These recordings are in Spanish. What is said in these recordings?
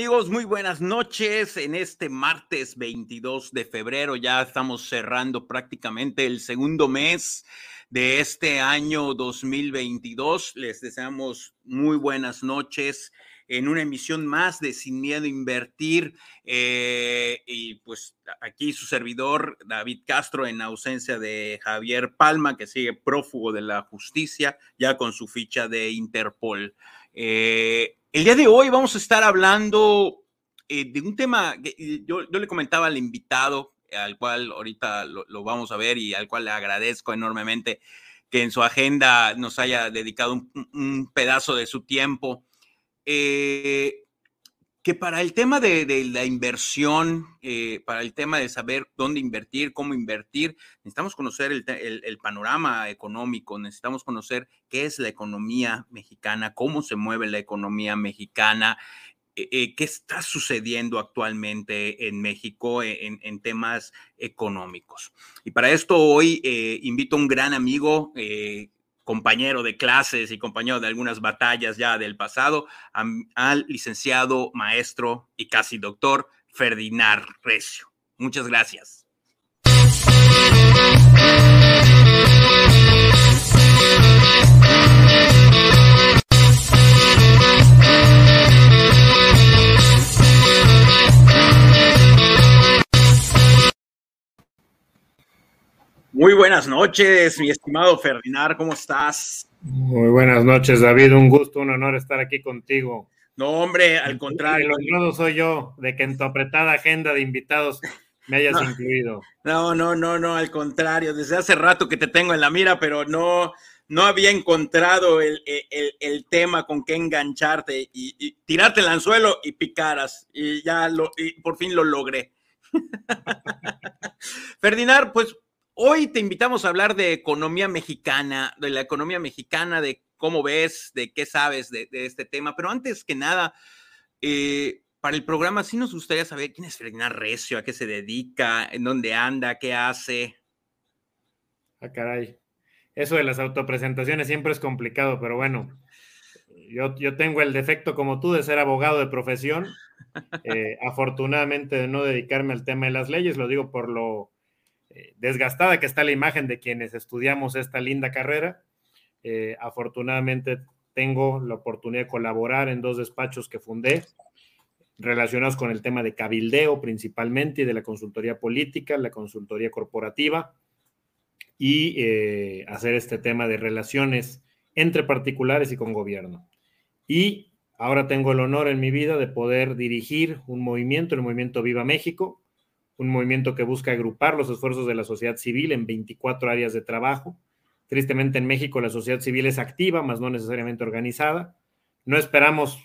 Amigos, muy buenas noches. En este martes 22 de febrero ya estamos cerrando prácticamente el segundo mes de este año 2022. Les deseamos muy buenas noches en una emisión más de Sin Miedo a Invertir. Eh, y pues aquí su servidor, David Castro, en ausencia de Javier Palma, que sigue prófugo de la justicia, ya con su ficha de Interpol. Eh, el día de hoy vamos a estar hablando eh, de un tema que yo, le comentaba al invitado, al cual ahorita lo, vamos a ver y al cual le agradezco enormemente que en su agenda nos haya dedicado un, pedazo de su tiempo. Eh, que para el tema de, la inversión, eh, para el tema de saber dónde invertir, cómo invertir, necesitamos conocer el, panorama económico, necesitamos conocer qué es la economía mexicana, cómo se mueve la economía mexicana, eh, eh, qué está sucediendo actualmente en México en, temas económicos. Y para esto hoy invito a un gran amigo compañero de clases y compañero de algunas batallas ya del pasado, al licenciado, maestro y casi doctor Ferdinand Recio. Muchas gracias. Muy buenas noches, mi estimado Ferdinand, ¿cómo estás? Muy buenas noches, David, un gusto, un honor estar aquí contigo. No, hombre, al contrario. El honrado soy yo de que en tu apretada agenda de invitados me hayas incluido. No, no, no, no, al contrario, desde hace rato que te tengo en la mira, pero no, no había encontrado el, tema con qué engancharte y, tirarte el anzuelo y picaras, y ya lo, y por fin lo logré. Ferdinand, pues Hoy te invitamos a hablar de economía mexicana, de la economía mexicana, de cómo ves, de qué sabes de, este tema. Pero antes que nada, eh, para el programa sí nos gustaría saber quién es Ferdinand Recio, a qué se dedica, en dónde anda, qué hace. Ah, caray. Eso de las autopresentaciones siempre es complicado, pero bueno, yo, yo tengo el defecto como tú de ser abogado de profesión. Eh, afortunadamente de no dedicarme al tema de las leyes, lo digo por lo eh, desgastada que está la imagen de quienes estudiamos esta linda carrera. Eh, afortunadamente tengo la oportunidad de colaborar en dos despachos que fundé relacionados con el tema de cabildeo principalmente y de la consultoría política, la consultoría corporativa y eh, hacer este tema de relaciones entre particulares y con gobierno. Y ahora tengo el honor en mi vida de poder dirigir un movimiento, el movimiento Viva México, un movimiento que busca agrupar los esfuerzos de la sociedad civil en 24 áreas de trabajo. Tristemente en México la sociedad civil es activa, más no necesariamente organizada. No esperamos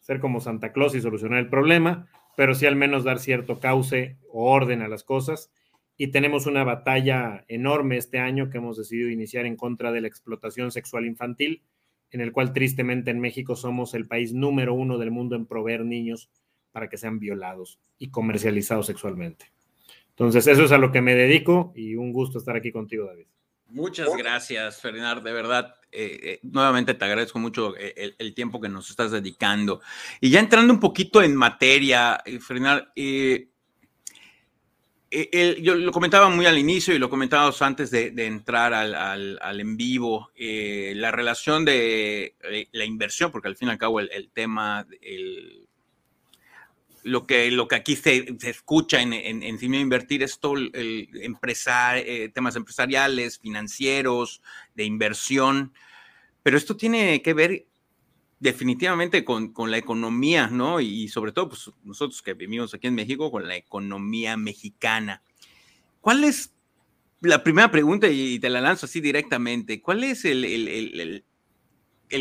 ser como Santa Claus y solucionar el problema, pero sí al menos dar cierto cauce o orden a las cosas. Y tenemos una batalla enorme este año que hemos decidido iniciar en contra de la explotación sexual infantil, en el cual tristemente en México somos el país número uno del mundo en proveer niños para que sean violados y comercializados sexualmente. Entonces, eso es a lo que me dedico y un gusto estar aquí contigo, David. Muchas gracias, Ferdinand. De verdad, eh, eh, nuevamente te agradezco mucho eh, el, tiempo que nos estás dedicando. Y ya entrando un poquito en materia, Ferdinand, yo lo comentaba muy al inicio y lo comentábamos antes de, entrar al, en vivo, la relación de la inversión, porque al fin y al cabo el, tema, el, lo que, lo que aquí se, escucha en, en, en Invertir es todo el, eh, temas empresariales, financieros, de inversión, pero esto tiene que ver definitivamente con, la economía, ¿no? Y sobre todo, pues nosotros que vivimos aquí en México, con la economía mexicana. ¿Cuál es la primera pregunta y te la lanzo así directamente? ¿Cuál es el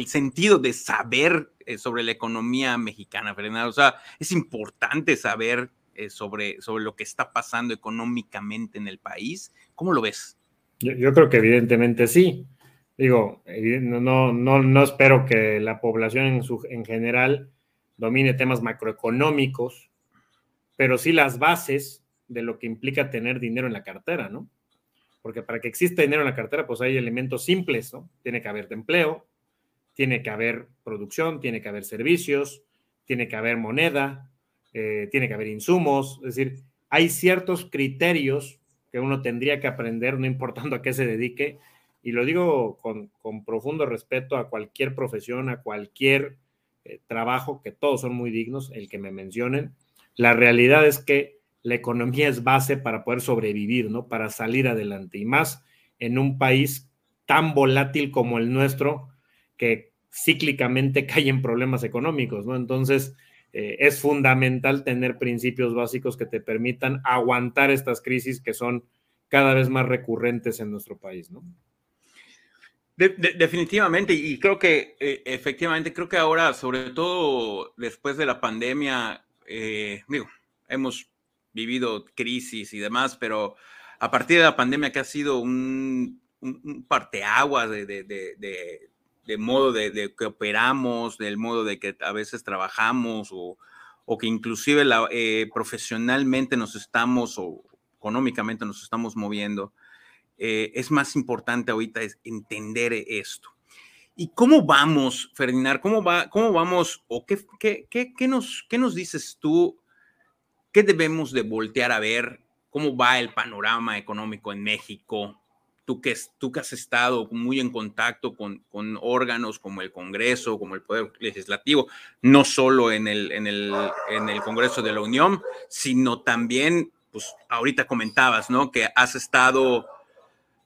sentido de saber eh, sobre la economía mexicana, Fernando? O sea, es importante saber eh, sobre, sobre lo que está pasando económicamente en el país. ¿Cómo lo ves? Yo, creo que evidentemente sí. Digo, no, no, no espero que la población en, su, en general domine temas macroeconómicos, pero sí las bases de lo que implica tener dinero en la cartera, ¿no? Porque para que exista dinero en la cartera, pues hay elementos simples, ¿no? Tiene que haber empleo, tiene que haber producción, tiene que haber servicios, tiene que haber moneda, eh, tiene que haber insumos, es decir, hay ciertos criterios que uno tendría que aprender, no importando a qué se dedique, y lo digo con, profundo respeto a cualquier profesión, a cualquier eh, trabajo, que todos son muy dignos, el que me mencionen. La realidad es que la economía es base para poder sobrevivir, ¿no? Para salir adelante. Y más en un país tan volátil como el nuestro, que cíclicamente cae en problemas económicos, ¿no? Entonces, eh, es fundamental tener principios básicos que te permitan aguantar estas crisis que son cada vez más recurrentes en nuestro país, ¿no? definitivamente, y creo que eh, efectivamente, creo que ahora, sobre todo después de la pandemia, eh, digo, hemos vivido crisis y demás, pero a partir de la pandemia que ha sido un, parteaguas de modo de, que operamos, del modo de que a veces trabajamos o, que inclusive eh, profesionalmente nos estamos o económicamente nos estamos moviendo, eh, es más importante ahorita es entender esto. ¿Y cómo vamos, Ferdinand? ¿Cómo, va, cómo vamos o qué, qué, qué, nos, qué nos dices tú? ¿Qué debemos de voltear a ver? ¿Cómo va el panorama económico en México? Tú que, tú que has estado muy en contacto con, con, órganos como el Congreso, como el Poder Legislativo, no solo en el, en el, en el Congreso de la Unión, sino también, pues ahorita comentabas, ¿no? Que has estado,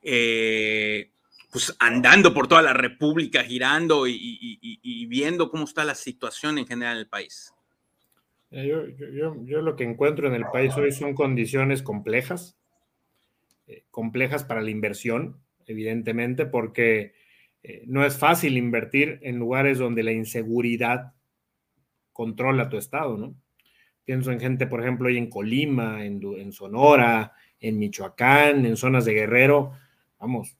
eh, pues andando por toda la República, girando y, y, y, viendo cómo está la situación en general en el país. Yo, yo, yo lo que encuentro en el país hoy son condiciones complejas eh, complejas para la inversión, evidentemente, porque eh, no es fácil invertir en lugares donde la inseguridad controla tu estado, ¿no? Pienso en gente, por ejemplo, hoy en Colima, en, en Sonora, en Michoacán, en zonas de Guerrero. Vamos,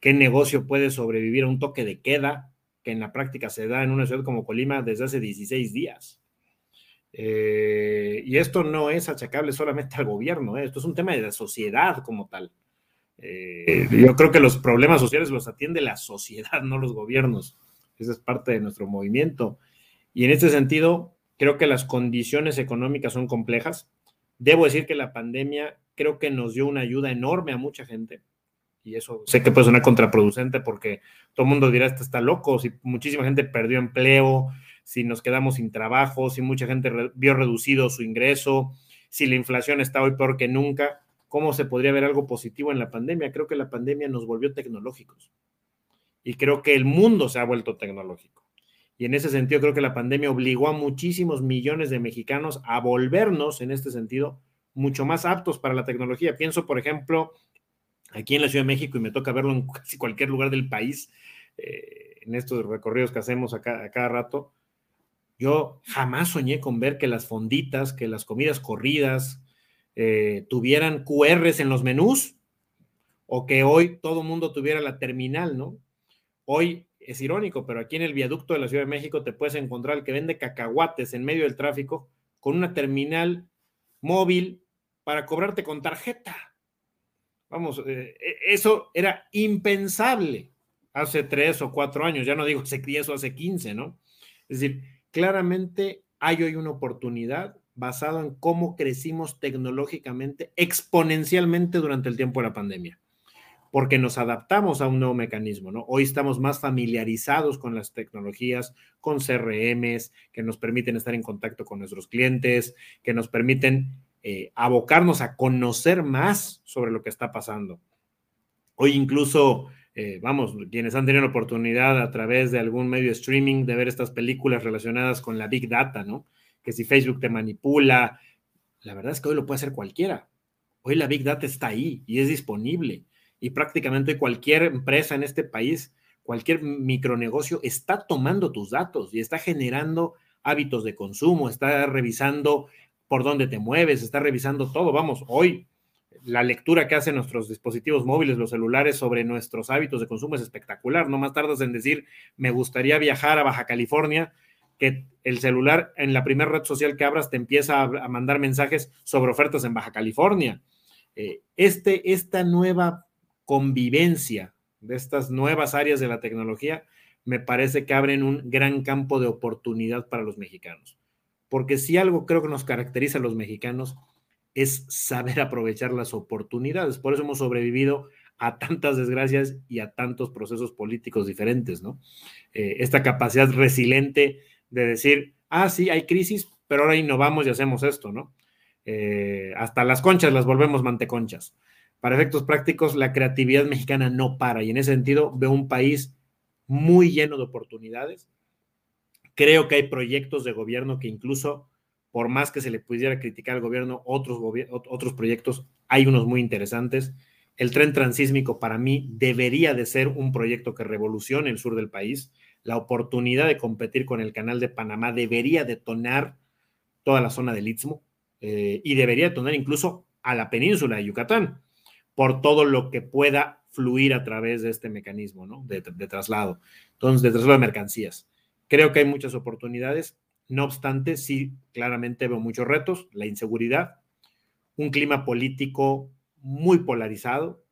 ¿qué negocio puede sobrevivir a un toque de queda que en la práctica se da en una ciudad como Colima desde hace 16 días? Eh, y esto no es achacable solamente al gobierno, ¿eh? esto es un tema de la sociedad como tal. Eh, yo creo que los problemas sociales los atiende la sociedad, no los gobiernos. Esa es parte de nuestro movimiento. Y en este sentido, creo que las condiciones económicas son complejas. Debo decir que la pandemia creo que nos dio una ayuda enorme a mucha gente. Y eso sé que puede sonar contraproducente porque todo el mundo dirá, este está loco, si muchísima gente perdió empleo, si nos quedamos sin trabajo, si mucha gente vio reducido su ingreso, si la inflación está hoy peor que nunca, ¿cómo se podría ver algo positivo en la pandemia? Creo que la pandemia nos volvió tecnológicos y creo que el mundo se ha vuelto tecnológico. Y en ese sentido creo que la pandemia obligó a muchísimos millones de mexicanos a volvernos, en este sentido, mucho más aptos para la tecnología. Pienso, por ejemplo, aquí en la Ciudad de México, y me toca verlo en casi cualquier lugar del país, eh, en estos recorridos que hacemos a cada rato, yo jamás soñé con ver que las fonditas, que las comidas corridas eh, tuvieran QRs en los menús o que hoy todo mundo tuviera la terminal, ¿no? Hoy es irónico, pero aquí en el viaducto de la Ciudad de México te puedes encontrar el que vende cacahuates en medio del tráfico con una terminal móvil para cobrarte con tarjeta. Vamos, eh, e, eso era impensable hace tres o cuatro años, ya no digo hace eso hace 15, ¿no? Es decir, claramente hay hoy una oportunidad basada en cómo crecimos tecnológicamente exponencialmente durante el tiempo de la pandemia, porque nos adaptamos a un nuevo mecanismo. Hoy estamos más familiarizados con las tecnologías, con CRMs, que nos permiten estar en contacto con nuestros clientes, que nos permiten eh, abocarnos a conocer más sobre lo que está pasando. Hoy incluso eh, vamos, quienes han tenido la oportunidad a través de algún medio streaming de ver estas películas relacionadas con la Big Data, ¿no? Que si Facebook te manipula, la verdad es que hoy lo puede hacer cualquiera. Hoy la Big Data está ahí y es disponible. Y prácticamente cualquier empresa en este país, cualquier micronegocio está tomando tus datos y está generando hábitos de consumo, está revisando por dónde te mueves, está revisando todo. Vamos, hoy la lectura que hacen nuestros dispositivos móviles, los celulares, sobre nuestros hábitos de consumo es espectacular. No más tardas en decir, me gustaría viajar a Baja California, que el celular en la primera red social que abras te empieza a, mandar mensajes sobre ofertas en Baja California. Eh, este, esta nueva convivencia de estas nuevas áreas de la tecnología me parece que abren un gran campo de oportunidad para los mexicanos. porque si algo creo que nos caracteriza a los mexicanos es saber aprovechar las oportunidades. Por eso hemos sobrevivido a tantas desgracias y a tantos procesos políticos diferentes, ¿no? Eh, esta capacidad resiliente de decir, ah, sí, hay crisis, pero ahora innovamos y hacemos esto, ¿no? Eh, hasta las conchas las volvemos manteconchas. Para efectos prácticos, la creatividad mexicana no para y en ese sentido veo un país muy lleno de oportunidades. Creo que hay proyectos de gobierno que incluso, por más que se le pudiera criticar al gobierno, otros, proyectos, hay unos muy interesantes. El tren transísmico para mí debería de ser un proyecto que revolucione el sur del país. La oportunidad de competir con el canal de Panamá debería detonar toda la zona del Istmo eh, y debería detonar incluso a la península de Yucatán por todo lo que pueda fluir a través de este mecanismo ¿no? de, traslado, entonces de traslado de mercancías. Creo que hay muchas oportunidades, no obstante, sí, claramente veo muchos retos, la inseguridad, un clima político muy polarizado,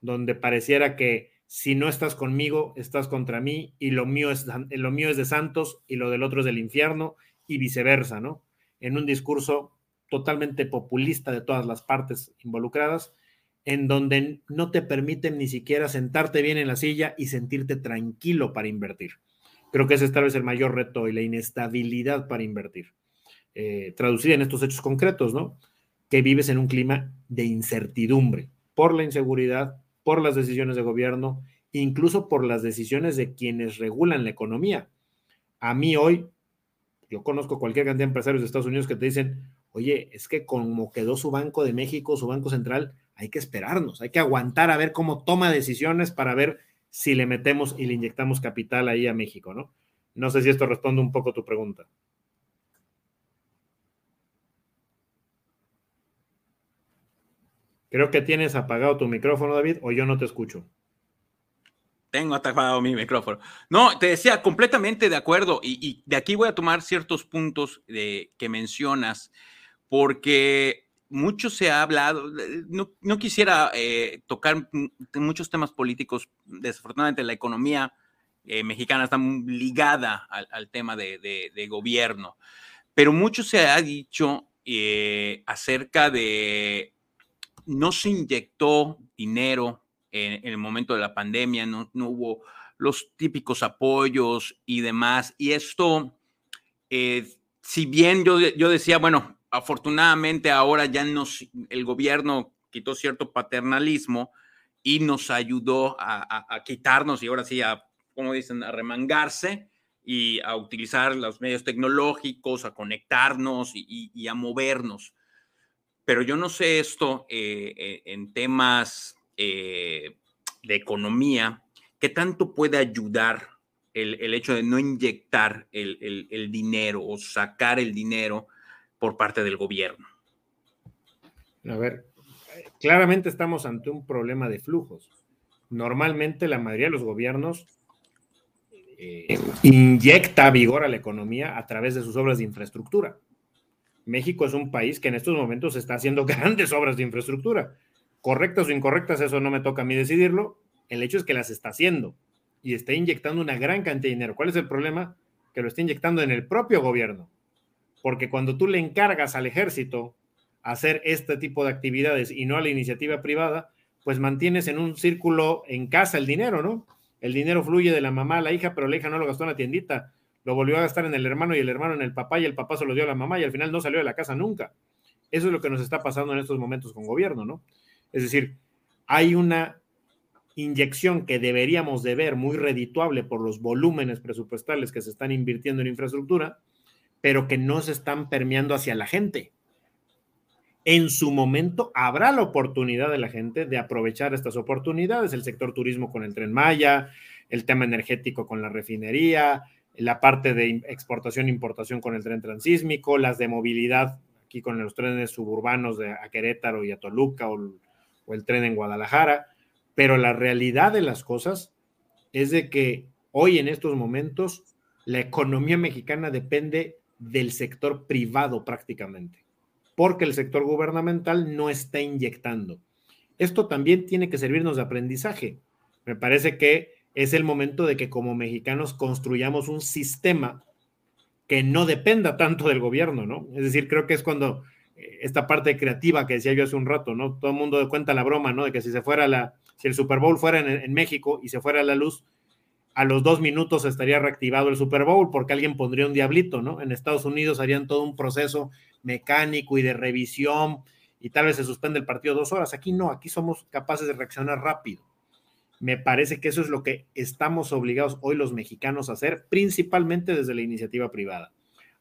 donde pareciera que si no estás conmigo, estás contra mí y lo mío es, lo mío es de santos y lo del otro es del infierno y viceversa, ¿no? En un discurso totalmente populista de todas las partes involucradas, en donde no te permiten ni siquiera sentarte bien en la silla y sentirte tranquilo para invertir. Creo que ese es tal vez el mayor reto y la inestabilidad para invertir. Eh, traducida en estos hechos concretos, ¿no? que vives en un clima de incertidumbre por la inseguridad, por las decisiones de gobierno, incluso por las decisiones de quienes regulan la economía. A mí hoy, yo conozco cualquier cantidad de empresarios de Estados Unidos que te dicen, oye, es que como quedó su Banco de México, su Banco Central, hay que esperarnos, hay que aguantar a ver cómo toma decisiones para ver si le metemos y le inyectamos capital ahí a México, ¿no? No sé si esto responde un poco tu pregunta. Creo que tienes apagado tu micrófono, David, o yo no te escucho. Tengo apagado mi micrófono. No, te decía, completamente de acuerdo. Y, de aquí voy a tomar ciertos puntos de, que mencionas, porque mucho se ha hablado, no, quisiera eh, tocar muchos temas políticos, desafortunadamente la economía eh, mexicana está ligada al, tema de, gobierno, pero mucho se ha dicho eh, acerca de no se inyectó dinero en, el momento de la pandemia, no, hubo los típicos apoyos y demás. Y esto, eh, si bien yo, yo decía, bueno, afortunadamente ahora ya nos, el gobierno quitó cierto paternalismo y nos ayudó a, quitarnos y ahora sí a, como dicen, a remangarse y a utilizar los medios tecnológicos, a conectarnos y a movernos. Pero yo no sé esto eh, eh, en temas eh, de economía, ¿qué tanto puede ayudar el, hecho de no inyectar el, dinero o sacar el dinero por parte del gobierno? A ver, claramente estamos ante un problema de flujos. Normalmente la mayoría de los gobiernos inyecta vigor a la economía a través de sus obras de infraestructura. México es un país que en estos momentos está haciendo grandes obras de infraestructura. Correctas o incorrectas, eso no me toca a mí decidirlo. El hecho es que las está haciendo y está inyectando una gran cantidad de dinero. ¿Cuál es el problema? Que lo está inyectando en el propio gobierno. Porque cuando tú le encargas al ejército hacer este tipo de actividades y no a la iniciativa privada, pues mantienes en un círculo en casa el dinero, ¿no? El dinero fluye de la mamá a la hija, pero la hija no lo gastó en la tiendita lo volvió a gastar en el hermano y el hermano en el papá y el papá se lo dio a la mamá y al final no salió de la casa nunca. Eso es lo que nos está pasando en estos momentos con gobierno, ¿no? Es decir, hay una inyección que deberíamos de ver muy redituable por los volúmenes presupuestales que se están invirtiendo en infraestructura, pero que no se están permeando hacia la gente. En su momento habrá la oportunidad de la gente de aprovechar estas oportunidades, el sector turismo con el tren Maya, el tema energético con la refinería, la parte de exportación e importación con el tren transísmico, las de movilidad aquí con los trenes suburbanos de a Querétaro y a Toluca o, o el tren en Guadalajara, pero la realidad de las cosas es de que hoy en estos momentos la economía mexicana depende del sector privado prácticamente, porque el sector gubernamental no está inyectando. Esto también tiene que servirnos de aprendizaje. Me parece que es el momento de que como mexicanos construyamos un sistema que no dependa tanto del gobierno, ¿no? Es decir, creo que es cuando eh, esta parte creativa que decía yo hace un rato, ¿no? Todo el mundo cuenta la broma, ¿no? De que si se fuera la, si el Super Bowl fuera en, México y se fuera la luz, a los dos minutos estaría reactivado el Super Bowl porque alguien pondría un diablito, ¿no? En Estados Unidos harían todo un proceso mecánico y de revisión y tal vez se suspende el partido dos horas. Aquí no, aquí somos capaces de reaccionar rápido. Me parece que eso es lo que estamos obligados hoy los mexicanos a hacer, principalmente desde la iniciativa privada,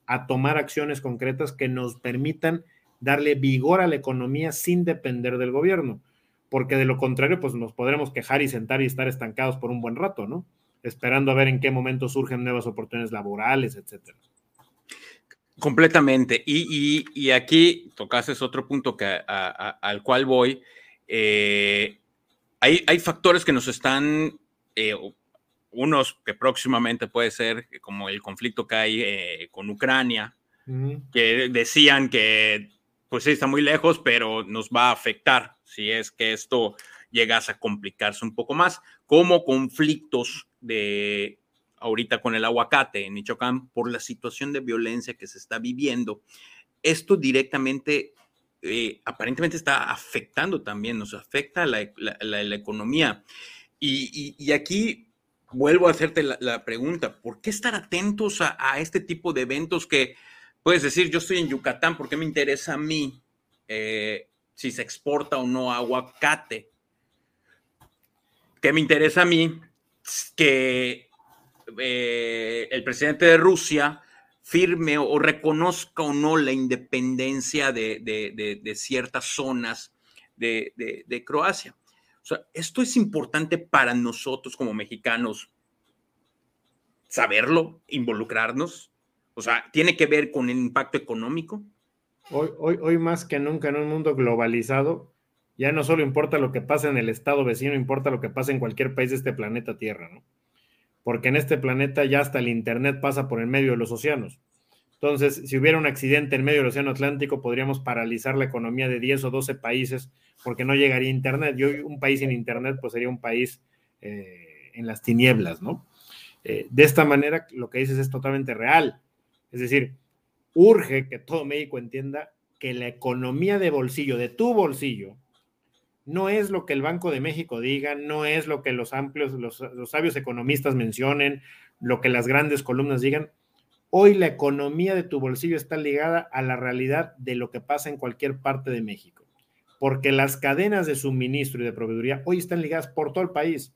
a tomar acciones concretas que nos permitan darle vigor a la economía sin depender del gobierno, porque de lo contrario, pues nos podremos quejar y sentar y estar estancados por un buen rato, ¿no? Esperando a ver en qué momento surgen nuevas oportunidades laborales, etcétera. Completamente. Y, aquí tocaste otro punto que, al cual voy. Eh, hay, hay, factores que nos están, eh, unos que próximamente puede ser como el conflicto que hay eh, con Ucrania, que decían que pues sí, está muy lejos, pero nos va a afectar si es que esto llegase a complicarse un poco más, como conflictos de ahorita con el aguacate en Michoacán por la situación de violencia que se está viviendo. Esto directamente, eh, aparentemente está afectando también, nos afecta la, la, economía. Y, aquí vuelvo a hacerte la, pregunta, ¿por qué estar atentos a, a este tipo de eventos que puedes decir, yo estoy en Yucatán, ¿por qué me interesa a mí eh, si se exporta o no aguacate? ¿Qué me interesa a mí? Que eh, el presidente de Rusia firme o reconozca o no la independencia de, ciertas zonas de, Croacia. O sea, esto es importante para nosotros como mexicanos saberlo, involucrarnos. O sea, ¿tiene que ver con el impacto económico? Hoy, hoy, hoy más que nunca en un mundo globalizado, ya no solo importa lo que pasa en el estado vecino, importa lo que pasa en cualquier país de este planeta Tierra, ¿no? Porque en este planeta ya hasta el Internet pasa por el medio de los océanos. Entonces, si hubiera un accidente en medio del Océano Atlántico, podríamos paralizar la economía de 10 o 12 países porque no llegaría Internet. Yo, un país sin Internet, pues sería un país eh, en las tinieblas, ¿no? Eh, de esta manera, lo que dices es totalmente real. Es decir, urge que todo México entienda que la economía de bolsillo, de tu bolsillo, no es lo que el Banco de México diga, no es lo que los amplios, los, sabios economistas mencionen, lo que las grandes columnas digan. Hoy la economía de tu bolsillo está ligada a la realidad de lo que pasa en cualquier parte de México, porque las cadenas de suministro y de proveeduría hoy están ligadas por todo el país.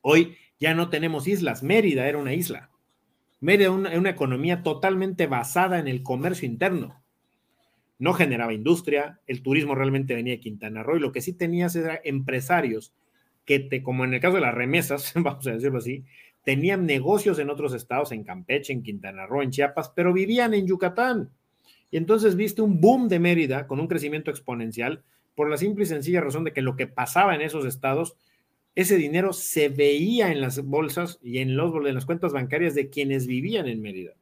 Hoy ya no tenemos islas, Mérida era una isla. Mérida una, una economía totalmente basada en el comercio interno. No generaba industria, el turismo realmente venía de Quintana Roo y lo que sí tenías era empresarios que, te, como en el caso de las remesas, vamos a decirlo así, tenían negocios en otros estados, en Campeche, en Quintana Roo, en Chiapas, pero vivían en Yucatán. Y entonces viste un boom de Mérida con un crecimiento exponencial por la simple y sencilla razón de que lo que pasaba en esos estados ese dinero se veía en las bolsas y en, los, en las cuentas bancarias de quienes vivían en Mérida.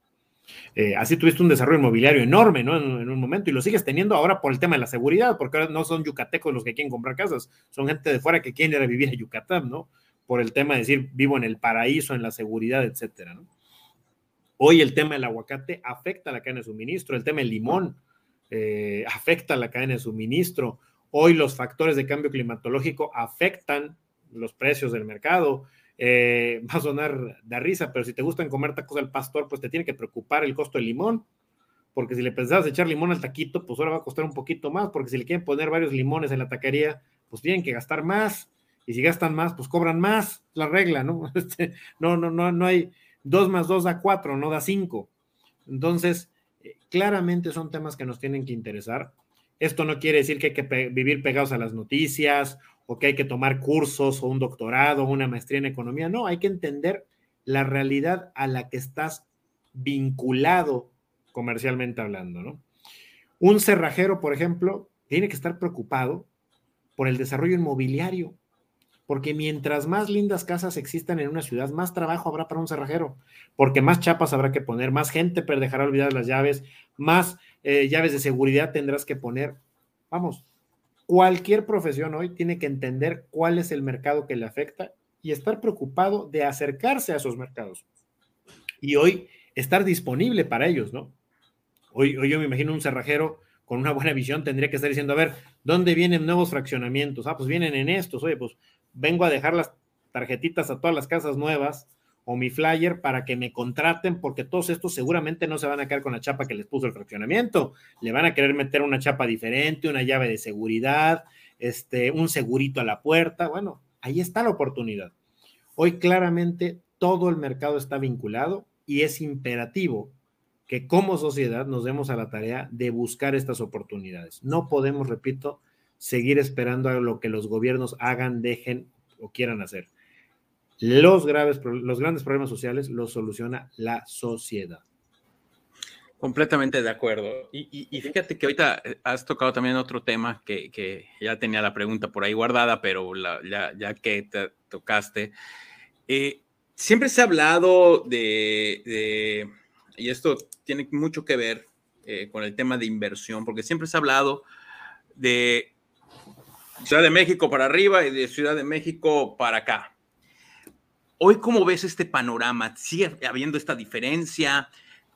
Eh, así tuviste un desarrollo inmobiliario enorme, ¿no? En, un momento y lo sigues teniendo ahora por el tema de la seguridad, porque ahora no son yucatecos los que quieren comprar casas, son gente de fuera que quieren ir a vivir a Yucatán, ¿no? Por el tema de decir vivo en el paraíso, en la seguridad, etcétera. Hoy el tema del aguacate afecta a la cadena de suministro, el tema del limón eh, afecta a la cadena de suministro. Hoy los factores de cambio climatológico afectan los precios del mercado. Eh, va a sonar de risa, pero si te gustan comer tacos al pastor, pues te tiene que preocupar el costo del limón, porque si le pensabas echar limón al taquito, pues ahora va a costar un poquito más, porque si le quieren poner varios limones en la taquería, pues tienen que gastar más, y si gastan más, pues cobran más, la regla, ¿no? Este, no, no, no, no hay dos más dos da cuatro, no da cinco. Entonces, eh, claramente son temas que nos tienen que interesar. Esto no quiere decir que hay que vivir pegados a las noticias o que hay que tomar cursos o un doctorado o una maestría en economía. No, hay que entender la realidad a la que estás vinculado comercialmente hablando, ¿no? Un cerrajero, por ejemplo, tiene que estar preocupado por el desarrollo inmobiliario, porque mientras más lindas casas existan en una ciudad, más trabajo habrá para un cerrajero, porque más chapas habrá que poner, más gente dejará olvidar las llaves, más eh, llaves de seguridad tendrás que poner. Vamos, cualquier profesión hoy tiene que entender cuál es el mercado que le afecta y estar preocupado de acercarse a esos mercados. Y hoy estar disponible para ellos, ¿no? Hoy, hoy yo me imagino un cerrajero con una buena visión tendría que estar diciendo, a ver, ¿dónde vienen nuevos fraccionamientos? Ah, pues vienen en estos, oye, pues vengo a dejar las tarjetitas a todas las casas nuevas o mi flyer para que me contraten, porque todos estos seguramente no se van a quedar con la chapa que les puso el fraccionamiento, le van a querer meter una chapa diferente, una llave de seguridad, este, un segurito a la puerta, bueno, ahí está la oportunidad. Hoy claramente todo el mercado está vinculado y es imperativo que como sociedad nos demos a la tarea de buscar estas oportunidades. No podemos, repito, seguir esperando a lo que los gobiernos hagan, dejen o quieran hacer. Los, graves, los grandes problemas sociales los soluciona la sociedad. Completamente de acuerdo. Y, fíjate que ahorita eh, has tocado también otro tema que, ya tenía la pregunta por ahí guardada, pero ya, que te tocaste. Eh, siempre se ha hablado de, y esto tiene mucho que ver eh, con el tema de inversión, porque siempre se ha hablado de Ciudad de México para arriba y de Ciudad de México para acá. Hoy, ¿cómo ves este panorama? ¿Sigue habiendo esta diferencia?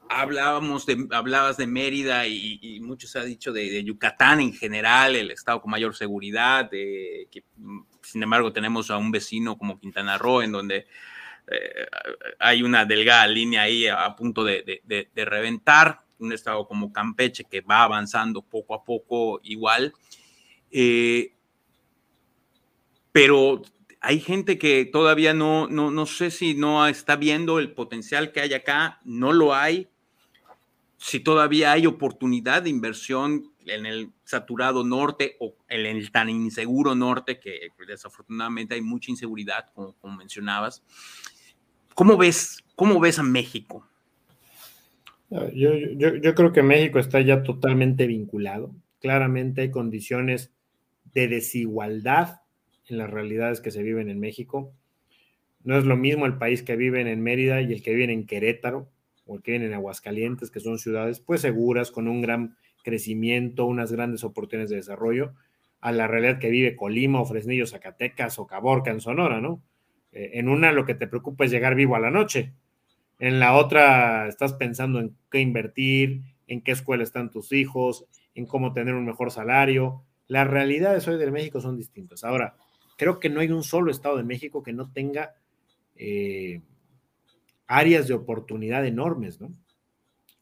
Hablábamos de, hablabas de Mérida y, y mucho se ha dicho de, Yucatán en general, el estado con mayor seguridad, que sin embargo tenemos a un vecino como Quintana Roo, en donde eh, hay una delgada línea ahí a, punto de, reventar, un estado como Campeche que va avanzando poco a poco igual. Eh, pero hay gente que todavía no, no, no sé si no está viendo el potencial que hay acá, no lo hay. Si todavía hay oportunidad de inversión en el saturado norte o en el tan inseguro norte, que desafortunadamente hay mucha inseguridad, como, como mencionabas. ¿Cómo ves, cómo ves a México? Yo, yo, creo que México está ya totalmente vinculado. Claramente hay condiciones de desigualdad en las realidades que se viven en México. No es lo mismo el país que viven en Mérida y el que vive en Querétaro o el que vive en Aguascalientes, que son ciudades pues seguras, con un gran crecimiento, unas grandes oportunidades de desarrollo, a la realidad que vive Colima o Fresnillo, Zacatecas o Caborca en Sonora, ¿no? Eh, en una lo que te preocupa es llegar vivo a la noche. En la otra estás pensando en qué invertir, en qué escuela están tus hijos, en cómo tener un mejor salario. Las realidades hoy de México son distintas. Ahora, creo que no hay un solo estado de México que no tenga eh, áreas de oportunidad enormes, ¿no?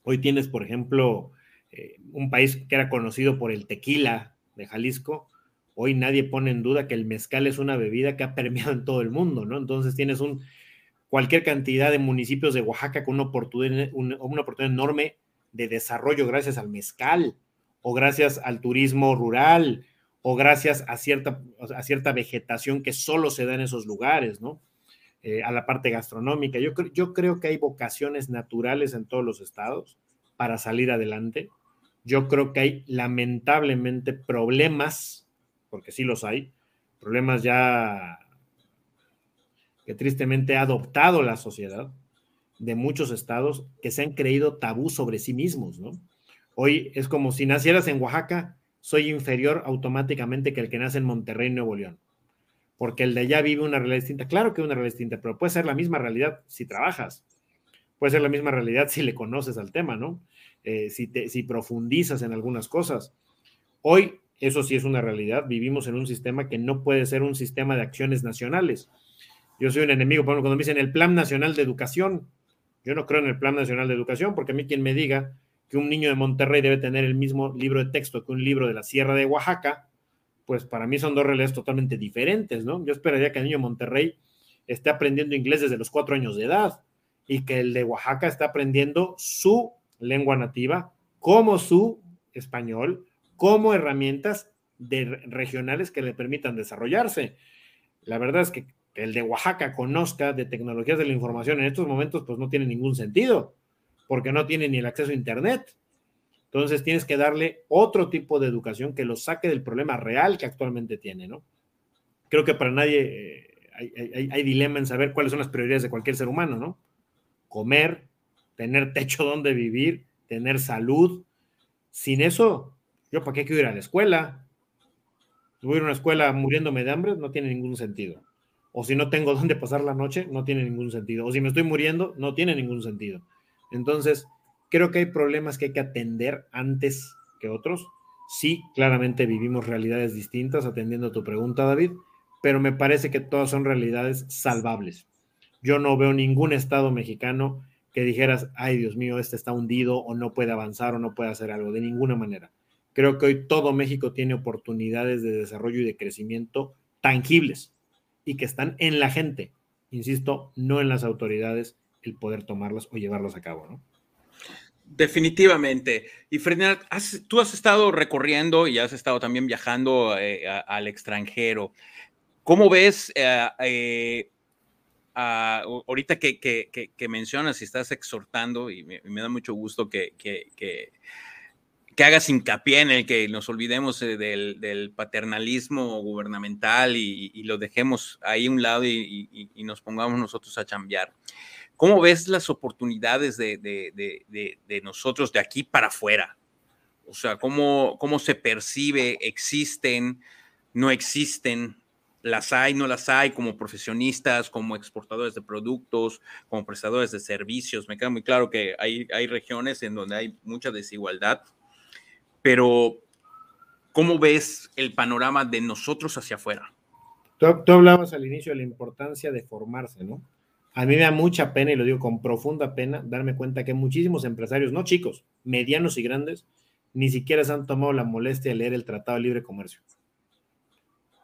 Hoy tienes, por ejemplo, eh, un país que era conocido por el tequila de Jalisco, hoy nadie pone en duda que el mezcal es una bebida que ha permeado en todo el mundo, ¿no? Entonces tienes un, cualquier cantidad de municipios de Oaxaca con una oportunidad, una, oportunidad enorme de desarrollo gracias al mezcal o gracias al turismo rural o gracias a cierta, a cierta vegetación que solo se da en esos lugares, ¿no? Eh, a la parte gastronómica. Yo, yo creo que hay vocaciones naturales en todos los estados para salir adelante. Yo creo que hay lamentablemente problemas porque sí los hay, problemas ya que tristemente ha adoptado la sociedad de muchos estados que se han creído tabú sobre sí mismos, ¿no? Hoy es como si nacieras en Oaxaca, soy inferior automáticamente que el que nace en Monterrey, Nuevo León, porque el de allá vive una realidad distinta. Claro que una realidad distinta, pero puede ser la misma realidad si trabajas, puede ser la misma realidad si le conoces al tema, ¿no? Eh, si, si profundizas en algunas cosas. Hoy eso sí es una realidad. Vivimos en un sistema que no puede ser un sistema de acciones nacionales. Yo soy un enemigo, por ejemplo, cuando me dicen el Plan Nacional de Educación. Yo no creo en el Plan Nacional de Educación porque a mí quien me diga que un niño de Monterrey debe tener el mismo libro de texto que un libro de la Sierra de Oaxaca, pues para mí son dos realidades totalmente diferentes, ¿no? Yo esperaría que el niño de Monterrey esté aprendiendo inglés desde los cuatro años de edad y que el de Oaxaca esté aprendiendo su lengua nativa como su español como herramientas regionales que le permitan desarrollarse. La verdad es que el de Oaxaca conozca de tecnologías de la información en estos momentos, pues no tiene ningún sentido, porque no tiene ni el acceso a Internet. Entonces tienes que darle otro tipo de educación que lo saque del problema real que actualmente tiene, ¿no? Creo que para nadie eh, hay, dilema en saber cuáles son las prioridades de cualquier ser humano, ¿no? Comer, tener techo donde vivir, tener salud. Sin eso, yo, ¿para qué quiero ir a la escuela? voy a ir a una escuela muriéndome de hambre, no tiene ningún sentido. O si no tengo dónde pasar la noche, no tiene ningún sentido. O si me estoy muriendo, no tiene ningún sentido. Entonces, creo que hay problemas que hay que atender antes que otros. Sí, claramente vivimos realidades distintas, atendiendo a tu pregunta, David, pero me parece que todas son realidades salvables. Yo no veo ningún estado mexicano que dijeras, ay Dios mío, este está hundido o no puede avanzar o no puede hacer algo, de ninguna manera. Creo que hoy todo México tiene oportunidades de desarrollo y de crecimiento tangibles y que están en la gente, insisto, no en las autoridades, el poder tomarlas o llevarlas a cabo, ¿no? Definitivamente. Y Ferdinand, tú has estado recorriendo y has estado también viajando eh, al extranjero. ¿Cómo ves eh, eh, ahorita que, mencionas y estás exhortando, y me, da mucho gusto que, hagas hincapié en el que nos olvidemos del, paternalismo gubernamental y, lo dejemos ahí a un lado y, nos pongamos nosotros a chambear. ¿Cómo ves las oportunidades de, de, nosotros de aquí para afuera? O sea, ¿cómo, ¿cómo se percibe? ¿Existen? ¿No existen? las hay, no las hay, como profesionistas, como exportadores de productos, como prestadores de servicios. Me queda muy claro que hay, hay regiones en donde hay mucha desigualdad, pero ¿cómo ves el panorama de nosotros hacia afuera? Tú, hablabas al inicio de la importancia de formarse, ¿no? A mí me da mucha pena, y lo digo con profunda pena, darme cuenta que muchísimos empresarios, no chicos, medianos y grandes, ni siquiera se han tomado la molestia de leer el Tratado de Libre Comercio.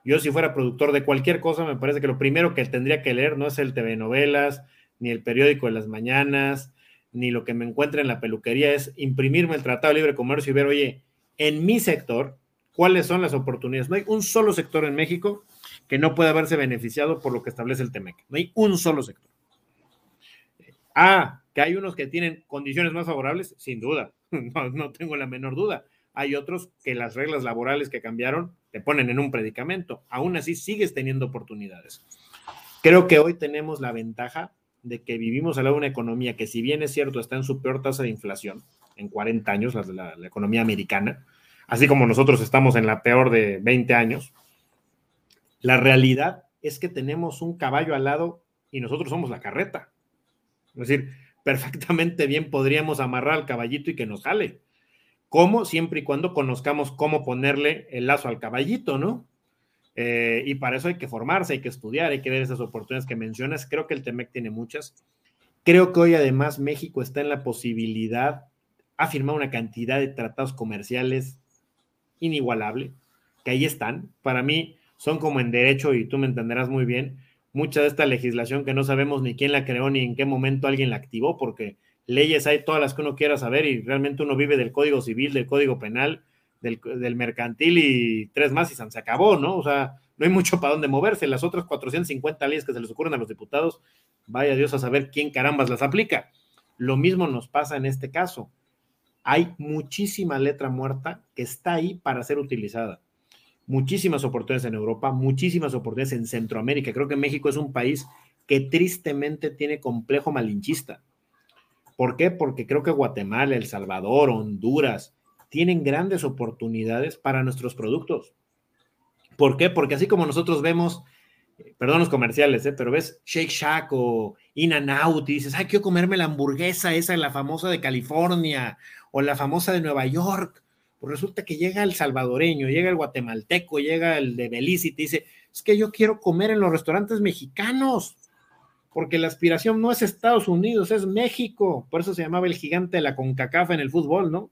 Yo si fuera productor de cualquier cosa, me parece que lo primero que tendría que leer no es el TV novelas, ni el periódico de las mañanas, ni lo que me encuentre en la peluquería, es imprimirme el Tratado de Libre Comercio y ver, oye, en mi sector, cuáles son las oportunidades. No hay un solo sector en México que no pueda haberse beneficiado por lo que establece el TEMEC. No hay un solo sector. Ah, que hay unos que tienen condiciones más favorables, sin duda, no, tengo la menor duda. Hay otros que las reglas laborales que cambiaron te ponen en un predicamento. Aún así sigues teniendo oportunidades. Creo que hoy tenemos la ventaja de que vivimos al lado de una economía que si bien es cierto está en su peor tasa de inflación en 40 años, la economía americana, así como nosotros estamos en la peor de 20 años, la realidad es que tenemos un caballo al lado y nosotros somos la carreta. Es decir, perfectamente bien podríamos amarrar al caballito y que nos jale. ¿Cómo? Siempre y cuando conozcamos cómo ponerle el lazo al caballito, ¿no? Eh, y para eso hay que formarse, hay que estudiar, hay que ver esas oportunidades que mencionas. Creo que el TEMEC tiene muchas. Creo que hoy además México está en la posibilidad, ha firmado una cantidad de tratados comerciales inigualable, que ahí están. Para mí son como en derecho, y tú me entenderás muy bien, mucha de esta legislación que no sabemos ni quién la creó ni en qué momento alguien la activó, porque leyes hay todas las que uno quiera saber y realmente uno vive del código civil, del código penal, del, mercantil y tres más y se acabó, ¿no? O sea, no hay mucho para dónde moverse. Las otras 450 leyes que se les ocurren a los diputados, vaya Dios a saber quién carambas las aplica. Lo mismo nos pasa en este caso. Hay muchísima letra muerta que está ahí para ser utilizada. Muchísimas oportunidades en Europa, muchísimas oportunidades en Centroamérica. Creo que México es un país que tristemente tiene complejo malinchista ¿Por qué? Porque creo que Guatemala, El Salvador, Honduras tienen grandes oportunidades para nuestros productos. ¿Por qué? Porque así como nosotros vemos, perdón los comerciales, ¿eh? pero ves Shake Shack o In and Out y dices, ay, quiero comerme la hamburguesa esa, la famosa de California o la famosa de Nueva York. Pues resulta que llega el salvadoreño, llega el guatemalteco, llega el de Belice y te dice, es que yo quiero comer en los restaurantes mexicanos porque la aspiración no es Estados Unidos, es México. Por eso se llamaba el gigante de la CONCACAF en el fútbol, ¿no?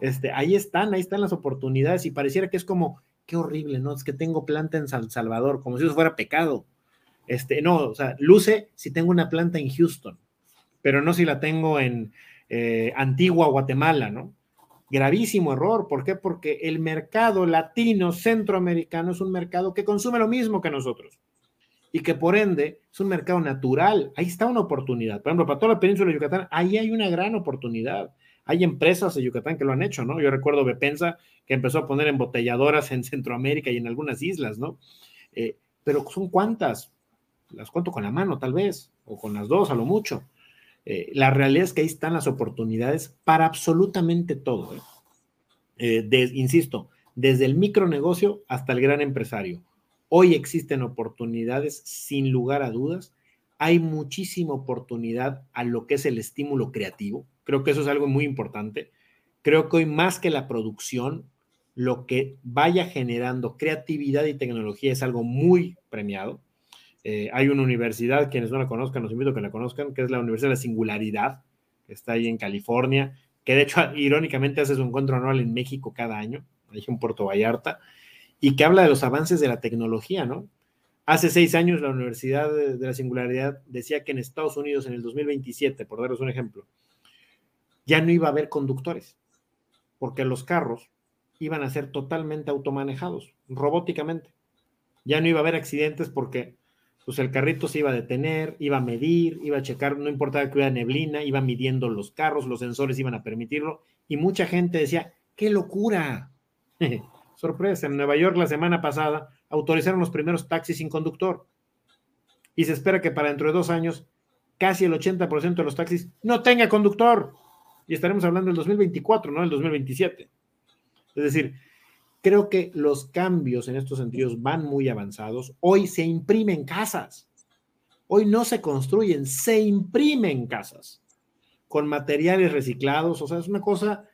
Este, ahí están, ahí están las oportunidades y pareciera que es como, qué horrible, ¿no? Es que tengo planta en San Salvador, como si eso fuera pecado. Este, no, o sea, luce si tengo una planta en Houston, pero no si la tengo en eh, Antigua, Guatemala, ¿no? Gravísimo error. ¿Por qué? Porque el mercado latino centroamericano es un mercado que consume lo mismo que nosotros y que por ende es un mercado natural. Ahí está una oportunidad. Por ejemplo, para toda la península de Yucatán, ahí hay una gran oportunidad. Hay empresas de Yucatán que lo han hecho, ¿no? Yo recuerdo Bepensa que empezó a poner embotelladoras en Centroamérica y en algunas islas, ¿no? Eh, pero son cuántas? Las cuento con la mano, tal vez, o con las dos, a lo mucho. Eh, la realidad es que ahí están las oportunidades para absolutamente todo. ¿eh? insisto, desde el micronegocio hasta el gran empresario Hoy existen oportunidades, sin lugar a dudas, hay muchísima oportunidad a lo que es el estímulo creativo. Creo que eso es algo muy importante. Creo que hoy más que la producción, lo que vaya generando creatividad y tecnología es algo muy premiado. Eh, hay una universidad, quienes no la conozcan, los invito a que la conozcan, que es la Universidad de la Singularidad, que está ahí en California, que de hecho irónicamente hace su encuentro anual en México cada año, ahí en Puerto Vallarta, y que habla de los avances de la tecnología, ¿no? Hace seis años la Universidad de, la Singularidad decía que en Estados Unidos en el 2027, por daros un ejemplo, ya no iba a haber conductores, porque los carros iban a ser totalmente automanejados, robóticamente. Ya no iba a haber accidentes porque pues el carrito se iba a detener, iba a medir, iba a checar, no importaba que hubiera neblina, iba midiendo los carros, los sensores iban a permitirlo, y mucha gente decía, ¡qué locura! Sorpresa, en Nueva York la semana pasada autorizaron los primeros taxis sin conductor, y se espera que para dentro de dos años casi el 80% de los taxis no tenga conductor, y estaremos hablando del 2024, no del 2027. Es decir, creo que los cambios en estos sentidos van muy avanzados. Hoy se imprimen casas. Hoy no se construyen, se imprimen casas con materiales reciclados. O sea, es una cosa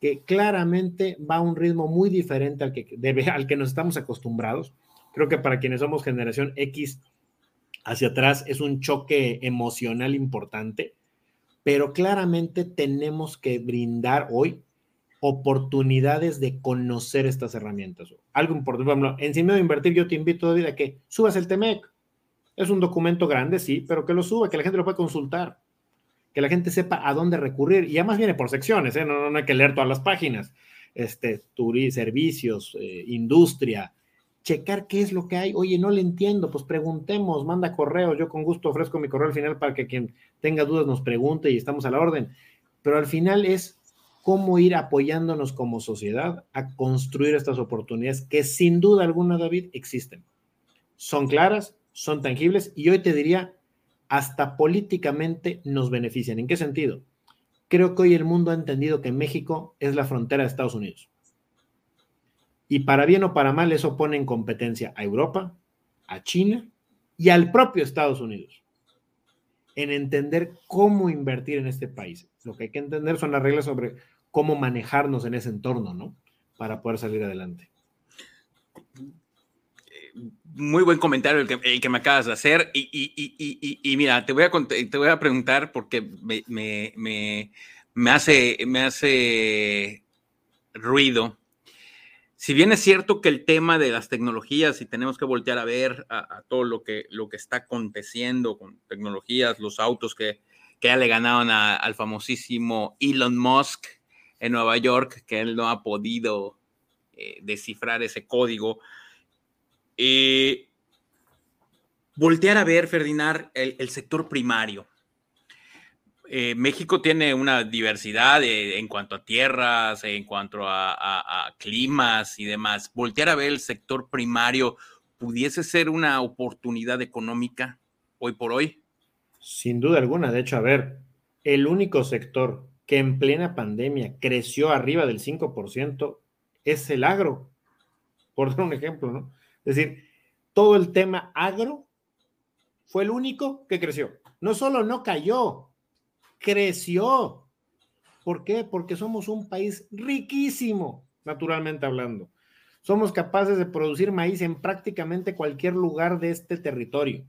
que claramente va a un ritmo muy diferente al que, debe, al que nos estamos acostumbrados. Creo que para quienes somos generación X hacia atrás es un choque emocional importante, pero claramente tenemos que brindar hoy oportunidades de conocer estas herramientas. Algo importante, encima de invertir, yo te invito David a que subas el TEMEC. Es un documento grande, sí, pero que lo suba, que la gente lo pueda consultar, que la gente sepa a dónde recurrir. Y además viene por secciones, ¿eh? no, no, hay que leer todas las páginas. Este, turismo, servicios, eh, industria, checar qué es lo que hay. Oye, no le entiendo, pues preguntemos, manda correo. Yo con gusto ofrezco mi correo al final para que quien tenga dudas nos pregunte y estamos a la orden. Pero al final es cómo ir apoyándonos como sociedad a construir estas oportunidades que sin duda alguna, David, existen. Son claras, son tangibles y hoy te diría, hasta políticamente nos benefician. ¿En qué sentido? Creo que hoy el mundo ha entendido que México es la frontera de Estados Unidos. Y para bien o para mal, eso pone en competencia a Europa, a China y al propio Estados Unidos en entender cómo invertir en este país. Lo que hay que entender son las reglas sobre cómo manejarnos en ese entorno, ¿no? Para poder salir adelante. Muy buen comentario el que, me acabas de hacer. Y, mira, te voy, a, te voy a preguntar porque me, hace, me hace ruido. Si bien es cierto que el tema de las tecnologías, y tenemos que voltear a ver a, todo lo que, lo que está aconteciendo con tecnologías, los autos que, que ya le ganaron al famosísimo Elon Musk, en Nueva York, que él no ha podido eh, descifrar ese código. Eh, voltear a ver, Ferdinand, el, sector primario. Eh, México tiene una diversidad en cuanto a tierras, en cuanto a, climas y demás. Voltear a ver el sector primario pudiese ser una oportunidad económica hoy por hoy. Sin duda alguna. De hecho, a ver, el único sector que en plena pandemia creció arriba del 5%, es el agro, por dar un ejemplo, ¿no? Es decir, todo el tema agro fue el único que creció. No solo no cayó, creció. ¿Por qué? Porque somos un país riquísimo, naturalmente hablando. Somos capaces de producir maíz en prácticamente cualquier lugar de este territorio.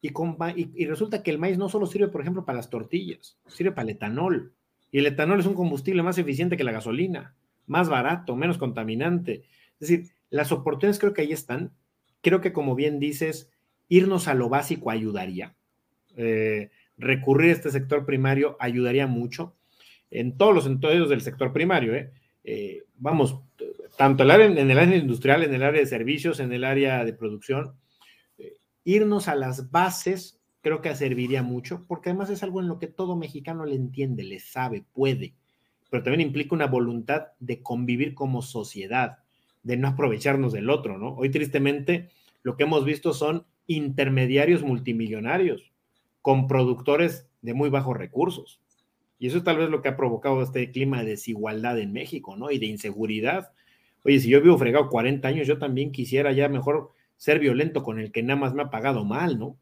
Y, resulta que el maíz no solo sirve, por ejemplo, para las tortillas, sirve para el etanol. Y el etanol es un combustible más eficiente que la gasolina, más barato, menos contaminante. Es decir, las oportunidades creo que ahí están. Creo que, como bien dices, irnos a lo básico ayudaría. Eh, recurrir a este sector primario ayudaría mucho en todos los sentidos del sector primario. ¿eh? Eh, vamos, tanto en el área industrial, en el área de servicios, en el área de producción, irnos a las bases creo que serviría mucho, porque además es algo en lo que todo mexicano le entiende, le sabe, puede, pero también implica una voluntad de convivir como sociedad, de no aprovecharnos del otro, ¿no? Hoy tristemente lo que hemos visto son intermediarios multimillonarios con productores de muy bajos recursos. Y eso es tal vez lo que ha provocado este clima de desigualdad en México, ¿no? Y de inseguridad. Oye, si yo vivo fregado 40 años, yo también quisiera ya mejor ser violento con el que nada más me ha pagado mal, ¿no?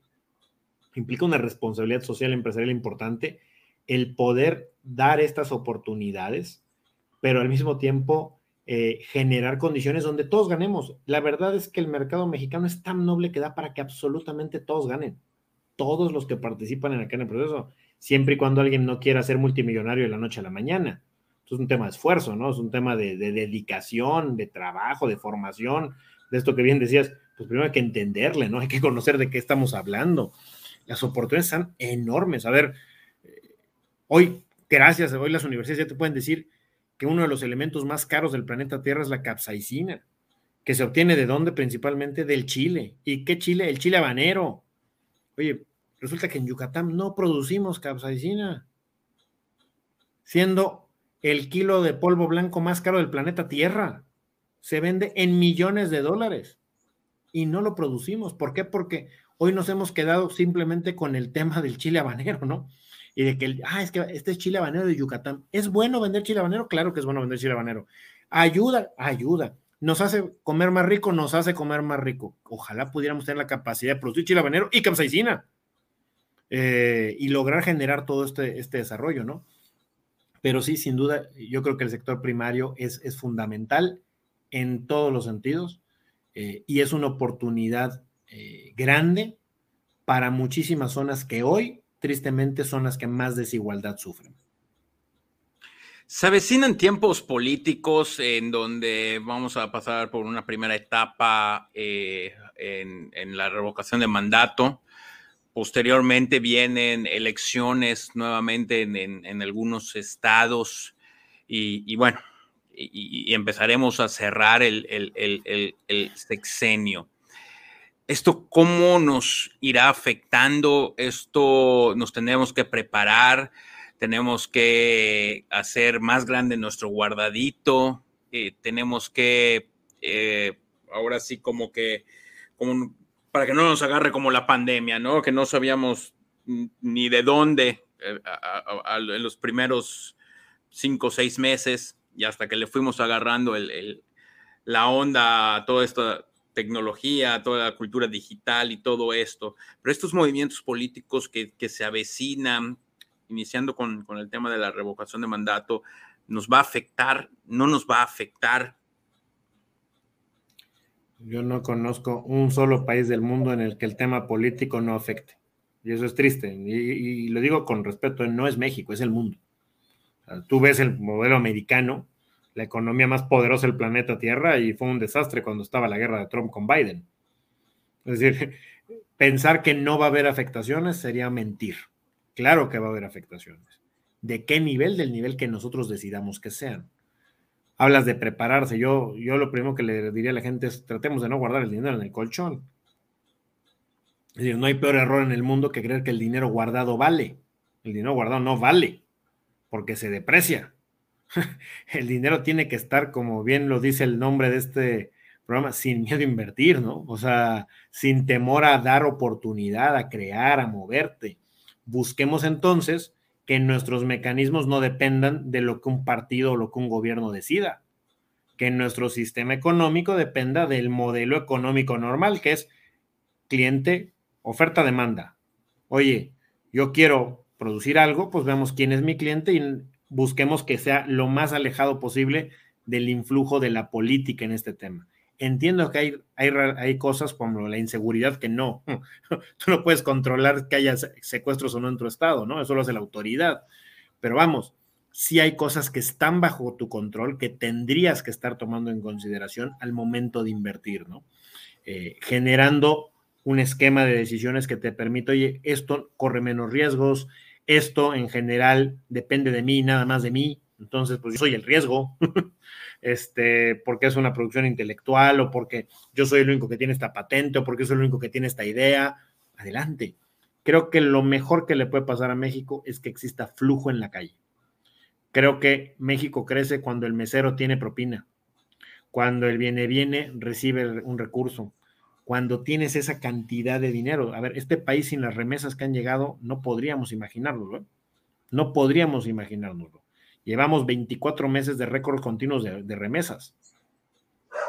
Implica una responsabilidad social empresarial importante el poder dar estas oportunidades, pero al mismo tiempo eh, generar condiciones donde todos ganemos. La verdad es que el mercado mexicano es tan noble que da para que absolutamente todos ganen. Todos los que participan en acá en el proceso, siempre y cuando alguien no quiera ser multimillonario de la noche a la mañana. Esto es un tema de esfuerzo, ¿no? Es un tema de, de dedicación, de trabajo, de formación, de esto que bien decías, pues primero hay que entenderle, ¿no? Hay que conocer de qué estamos hablando. Las oportunidades están enormes. A ver, Hoy, gracias, hoy las universidades ya te pueden decir que uno de los elementos más caros del planeta Tierra es la capsaicina, que se obtiene de dónde? Principalmente del chile. ¿Y qué chile? El chile habanero. Oye, resulta que en Yucatán no producimos capsaicina, siendo el kilo de polvo blanco más caro del planeta Tierra. Se vende en millones de dólares y no lo producimos. ¿Por qué? Porque hoy nos hemos quedado simplemente con el tema del chile habanero, ¿no? y de que, ah, es que este es chile habanero de Yucatán. ¿Es bueno vender chile habanero? Claro que es bueno vender chile habanero. Ayuda, ayuda. Nos hace comer más rico, nos hace comer más rico. Ojalá pudiéramos tener la capacidad de producir chile habanero y capsaicina eh, y lograr generar todo este, este desarrollo, ¿no? Pero sí, sin duda, yo creo que el sector primario es, es fundamental en todos los sentidos eh, y es una oportunidad eh, grande para muchísimas zonas que hoy tristemente son las que más desigualdad sufren. Se avecinan tiempos políticos en donde vamos a pasar por una primera etapa eh, en, la revocación de mandato. Posteriormente vienen elecciones nuevamente en, algunos estados y, bueno, y, empezaremos a cerrar el, el sexenio. ¿Esto cómo nos irá afectando? Esto nos tenemos que preparar, tenemos que hacer más grande nuestro guardadito, eh, tenemos que, eh, ahora sí como que, como, para que no nos agarre como la pandemia, ¿no? Que no sabíamos ni de dónde eh, en los primeros cinco o seis meses y hasta que le fuimos agarrando la onda a todo esto tecnología, toda la cultura digital y todo esto, pero estos movimientos políticos que, se avecinan, iniciando con, el tema de la revocación de mandato, ¿nos va a afectar? ¿No nos va a afectar? Yo no conozco un solo país del mundo en el que el tema político no afecte. Y eso es triste. Y, lo digo con respeto, no es México, es el mundo. tú ves el modelo americano la economía más poderosa del planeta Tierra y fue un desastre cuando estaba la guerra de Trump con Biden. Es decir, pensar que no va a haber afectaciones sería mentir. Claro que va a haber afectaciones. ¿De qué nivel? Del nivel que nosotros decidamos que sean. Hablas de prepararse. Yo, yo lo primero que le diría a la gente es tratemos de no guardar el dinero en el colchón. Es decir, no hay peor error en el mundo que creer que el dinero guardado vale. El dinero guardado no vale porque se deprecia. el dinero tiene que estar, como bien lo dice el nombre de este programa, sin miedo a invertir, ¿no? O sea, sin temor a dar oportunidad, a crear, a moverte. Busquemos entonces que nuestros mecanismos no dependan de lo que un partido o lo que un gobierno decida, que nuestro sistema económico dependa del modelo económico normal, que es cliente, oferta, demanda. Oye, yo quiero producir algo, pues vemos quién es mi cliente y busquemos que sea lo más alejado posible del influjo de la política en este tema. Entiendo que hay, hay, hay cosas como la inseguridad que no, tú no puedes controlar que haya secuestros o no en tu estado, ¿no? Eso lo hace la autoridad. Pero vamos, sí hay cosas que están bajo tu control que tendrías que estar tomando en consideración al momento de invertir, ¿no? Eh, generando un esquema de decisiones que te permite, oye, esto corre menos riesgos, esto en general depende de mí, nada más de mí, entonces pues yo soy el riesgo, este, porque es una producción intelectual o porque yo soy el único que tiene esta patente o porque soy el único que tiene esta idea, adelante. Creo que lo mejor que le puede pasar a México es que exista flujo en la calle. Creo que México crece cuando el mesero tiene propina, cuando el viene viene recibe un recurso, cuando tienes esa cantidad de dinero. A ver, este país sin las remesas que han llegado, no podríamos imaginarlo, ¿eh? No podríamos imaginárnoslo. Llevamos 24 meses de récords continuos de, remesas.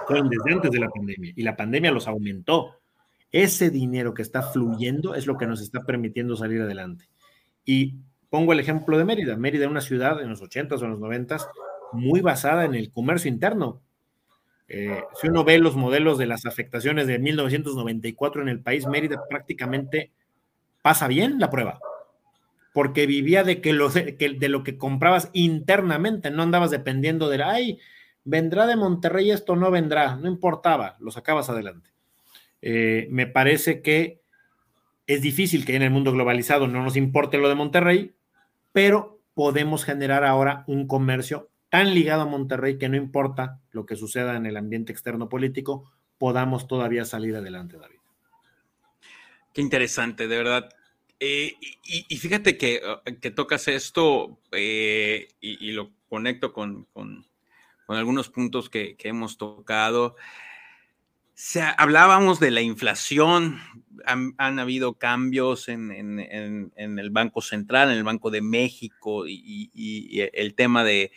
Desde antes de la pandemia y la pandemia los aumentó. Ese dinero que está fluyendo es lo que nos está permitiendo salir adelante. Y pongo el ejemplo de Mérida. Mérida es una ciudad en los 80s o en los 90s muy basada en el comercio interno. Eh, si uno ve los modelos de las afectaciones de 1994 en el país, Mérida prácticamente pasa bien la prueba, porque vivía de, que lo, de lo que comprabas internamente, no andabas dependiendo de, ay, vendrá de Monterrey, esto no vendrá, no importaba, lo sacabas adelante. Eh, me parece que es difícil que en el mundo globalizado no nos importe lo de Monterrey, pero podemos generar ahora un comercio tan ligado a Monterrey que no importa lo que suceda en el ambiente externo político, podamos todavía salir adelante, David. Qué interesante, de verdad. Eh, y, fíjate que, uh, que tocas esto eh, y, lo conecto con, algunos puntos que, hemos tocado. Se, hablábamos de la inflación, han, habido cambios en, el Banco Central, en el Banco de México y el tema de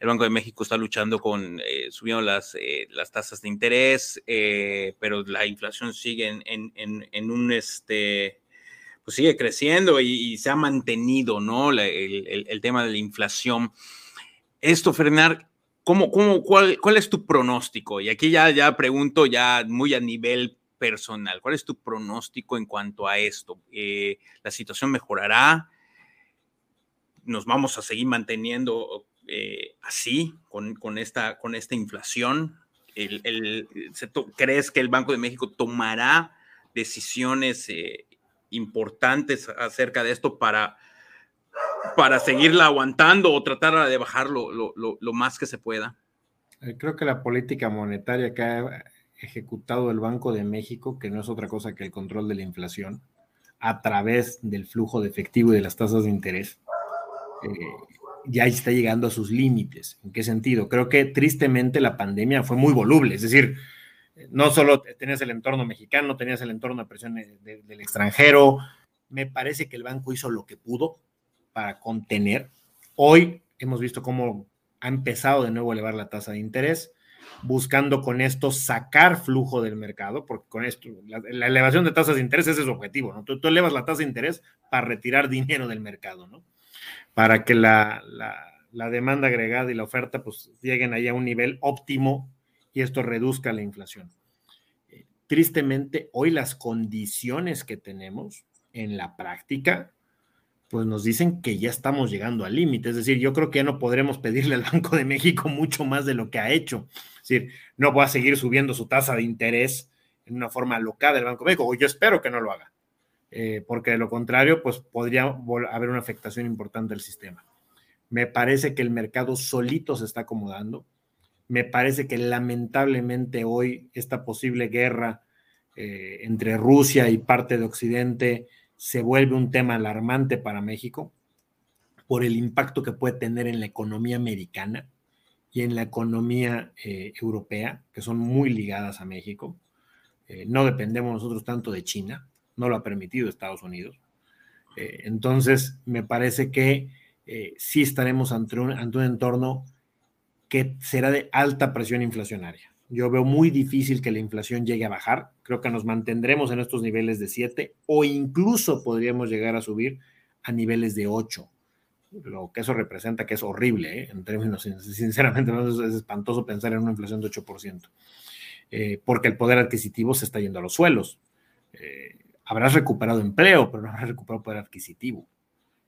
el Banco de México está luchando con, eh, subiendo las, eh, las tasas de interés, eh, pero la inflación sigue en, un, este, pues sigue creciendo y, se ha mantenido, ¿no? el, tema de la inflación. Esto, Fernando, ¿cómo, cómo, cuál, cuál es tu pronóstico? Y aquí ya, ya pregunto ya muy a nivel personal, ¿cuál es tu pronóstico en cuanto a esto? ¿La situación mejorará? ¿Nos vamos a seguir manteniendo eh, así, con, esta, inflación? ¿Crees que el Banco de México tomará decisiones eh, importantes acerca de esto para, para seguirla aguantando o tratar de bajarlo lo, más que se pueda? Eh, creo que la política monetaria que ha ejecutado el Banco de México, que no es otra cosa que el control de la inflación, a través del flujo de efectivo y de las tasas de interés, ya está llegando a sus límites. ¿En qué sentido? Creo que tristemente la pandemia fue muy voluble, es decir, no solo tenías el entorno mexicano, tenías el entorno de presión del extranjero. Me parece que el banco hizo lo que pudo para contener. Hoy hemos visto cómo ha empezado de nuevo a elevar la tasa de interés, buscando con esto sacar flujo del mercado, porque con esto, la, elevación de tasas de interés ese es su objetivo, ¿no? Tú, tú elevas la tasa de interés para retirar dinero del mercado, ¿no? Para que la, demanda agregada y la oferta pues lleguen ahí a un nivel óptimo y esto reduzca la inflación. Eh, tristemente, hoy las condiciones que tenemos en la práctica, pues nos dicen que ya estamos llegando al límite. Es decir, yo creo que ya no podremos pedirle al Banco de México mucho más de lo que ha hecho. Es decir, no va a seguir subiendo su tasa de interés en una forma local del Banco de México, o yo espero que no lo haga. Eh, porque de lo contrario, pues podría haber una afectación importante al sistema. Me parece que el mercado solito se está acomodando. Me parece que lamentablemente hoy esta posible guerra eh, entre Rusia y parte de Occidente se vuelve un tema alarmante para México por el impacto que puede tener en la economía americana y en la economía eh, europea, que son muy ligadas a México. no dependemos nosotros tanto de China, no lo ha permitido Estados Unidos. Eh, entonces, me parece que eh, sí estaremos ante un, ante un entorno que será de alta presión inflacionaria. Yo veo muy difícil que la inflación llegue a bajar. Creo que nos mantendremos en estos niveles de 7 o incluso podríamos llegar a subir a niveles de 8. Lo que eso representa que es horrible, ¿eh? en términos, sinceramente, es espantoso pensar en una inflación de 8%, porque el poder adquisitivo se está yendo a los suelos habrás recuperado empleo, pero no habrás recuperado poder adquisitivo.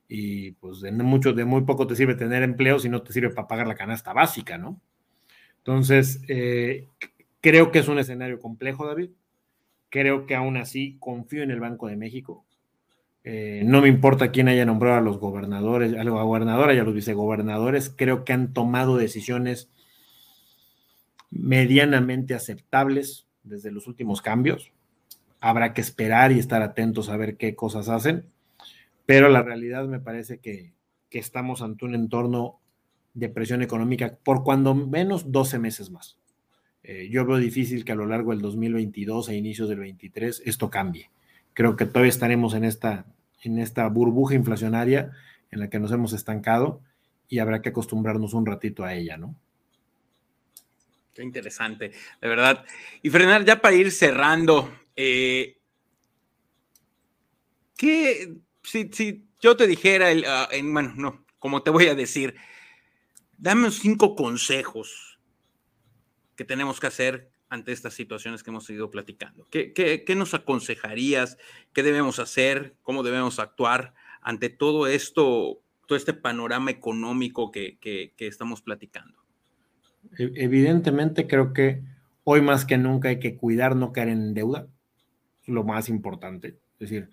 Y pues de, mucho, de muy poco te sirve tener empleo si no te sirve para pagar la canasta básica, ¿no? Entonces, eh, creo que es un escenario complejo, David. Creo que aún así confío en el Banco de México. Eh, no me importa quién haya nombrado a los gobernadores, a la gobernadora y a los vicegobernadores. Creo que han tomado decisiones medianamente aceptables desde los últimos cambios habrá que esperar y estar atentos a ver qué cosas hacen, pero la realidad me parece que, estamos ante un entorno de presión económica por cuando menos 12 meses más. Eh, yo veo difícil que a lo largo del 2022 e inicios del 23 esto cambie. Creo que todavía estaremos en esta, en esta burbuja inflacionaria en la que nos hemos estancado y habrá que acostumbrarnos un ratito a ella, ¿no? Qué interesante, de verdad. Y frenar ya para ir cerrando, Eh, ¿Qué, si, yo te dijera, el, ah, bueno, no, como te voy a decir, dame cinco consejos que tenemos que hacer ante estas situaciones que hemos ido platicando. ¿Qué, qué, nos aconsejarías? ¿Qué debemos hacer? ¿Cómo debemos actuar ante todo esto, todo este panorama económico que, que estamos platicando? Evidentemente creo que hoy más que nunca hay que cuidar no caer en deuda, lo más importante. Es decir,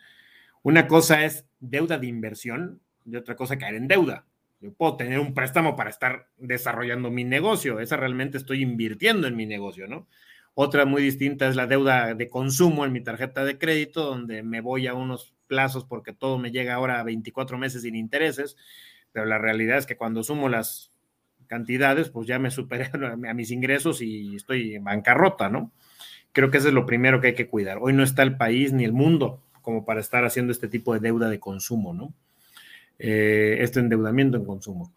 una cosa es deuda de inversión y otra cosa caer en deuda. Yo puedo tener un préstamo para estar desarrollando mi negocio, esa realmente estoy invirtiendo en mi negocio, ¿no? Otra muy distinta es la deuda de consumo en mi tarjeta de crédito, donde me voy a unos plazos porque todo me llega ahora a 24 meses sin intereses, pero la realidad es que cuando sumo las cantidades, pues ya me superé a mis ingresos y estoy en bancarrota, ¿no? Creo que eso es lo primero que hay que cuidar. Hoy no está el país ni el mundo como para estar haciendo este tipo de deuda de consumo, ¿no? Eh, este endeudamiento en consumo.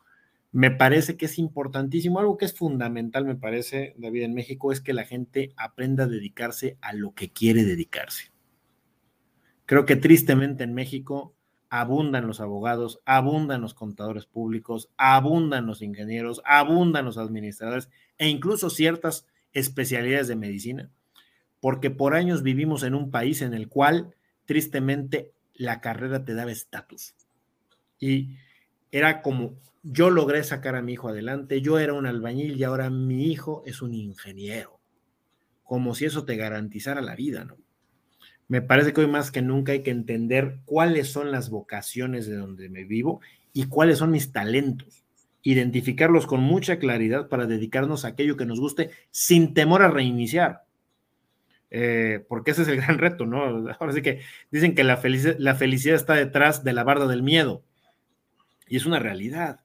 Me parece que es importantísimo, algo que es fundamental, me parece, David, en México, es que la gente aprenda a dedicarse a lo que quiere dedicarse. Creo que tristemente en México abundan los abogados, abundan los contadores públicos, abundan los ingenieros, abundan los administradores e incluso ciertas especialidades de medicina, porque por años vivimos en un país en el cual tristemente la carrera te daba estatus. Y era como, yo logré sacar a mi hijo adelante, yo era un albañil y ahora mi hijo es un ingeniero, como si eso te garantizara la vida, ¿no? Me parece que hoy más que nunca hay que entender cuáles son las vocaciones de donde me vivo y cuáles son mis talentos. Identificarlos con mucha claridad para dedicarnos a aquello que nos guste sin temor a reiniciar. Eh, porque ese es el gran reto, ¿no? Ahora sí que dicen que la, felicidad está detrás de la barda del miedo. Y es una realidad.